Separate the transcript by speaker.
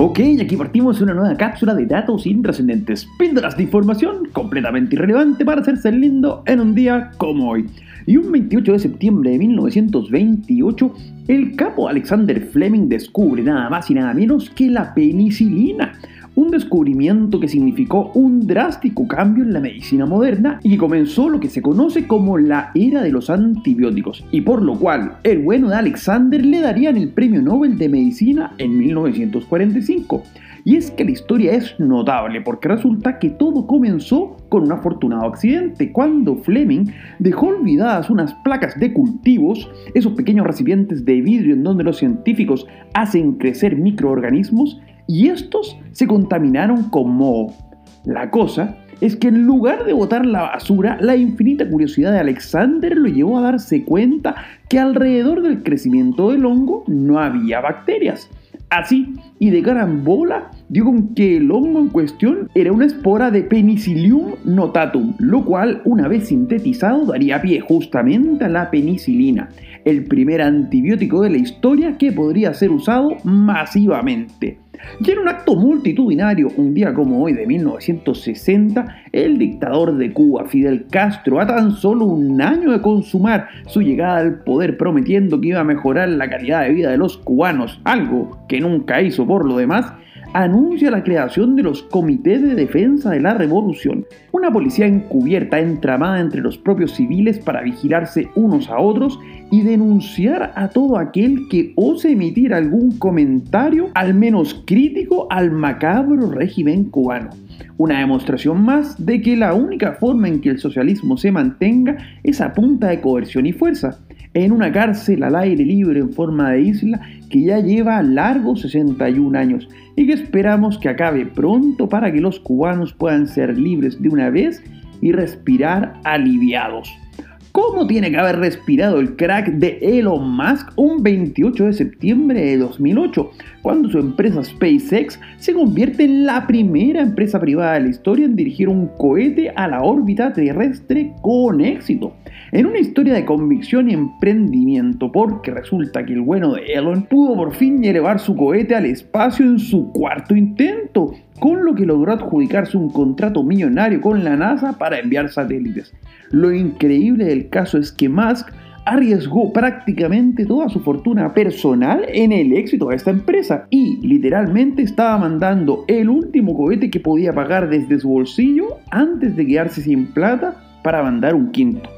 Speaker 1: Ok, aquí partimos una nueva cápsula de datos intrascendentes, píldoras de información completamente irrelevante para hacerse lindo en un día como hoy. Y un 28 de septiembre de 1928, el capo Alexander Fleming descubre nada más y nada menos que la penicilina un descubrimiento que significó un drástico cambio en la medicina moderna y comenzó lo que se conoce como la era de los antibióticos, y por lo cual el bueno de Alexander le darían el Premio Nobel de Medicina en 1945. Y es que la historia es notable porque resulta que todo comenzó con un afortunado accidente cuando Fleming dejó olvidadas unas placas de cultivos, esos pequeños recipientes de vidrio en donde los científicos hacen crecer microorganismos, y estos se contaminaron con moho. La cosa es que en lugar de botar la basura, la infinita curiosidad de Alexander lo llevó a darse cuenta que alrededor del crecimiento del hongo no había bacterias. Así, y de carambola, dio con que el hongo en cuestión era una espora de Penicillium notatum, lo cual, una vez sintetizado, daría pie justamente a la penicilina, el primer antibiótico de la historia que podría ser usado masivamente. Y en un acto multitudinario, un día como hoy de 1960, el dictador de Cuba, Fidel Castro, a tan solo un año de consumar su llegada al poder prometiendo que iba a mejorar la calidad de vida de los cubanos, algo que nunca hizo por lo demás, anuncia la creación de los Comités de Defensa de la Revolución, una policía encubierta entramada entre los propios civiles para vigilarse unos a otros y denunciar a todo aquel que ose emitir algún comentario, al menos crítico, al macabro régimen cubano. Una demostración más de que la única forma en que el socialismo se mantenga es a punta de coerción y fuerza en una cárcel al aire libre en forma de isla que ya lleva largos 61 años y que esperamos que acabe pronto para que los cubanos puedan ser libres de una vez y respirar aliviados. ¿Cómo tiene que haber respirado el crack de Elon Musk un 28 de septiembre de 2008, cuando su empresa SpaceX se convierte en la primera empresa privada de la historia en dirigir un cohete a la órbita terrestre con éxito? En una historia de convicción y emprendimiento, porque resulta que el bueno de Elon pudo por fin elevar su cohete al espacio en su cuarto intento, con lo que logró adjudicarse un contrato millonario con la NASA para enviar satélites. Lo increíble del caso es que Musk arriesgó prácticamente toda su fortuna personal en el éxito de esta empresa y literalmente estaba mandando el último cohete que podía pagar desde su bolsillo antes de quedarse sin plata para mandar un quinto.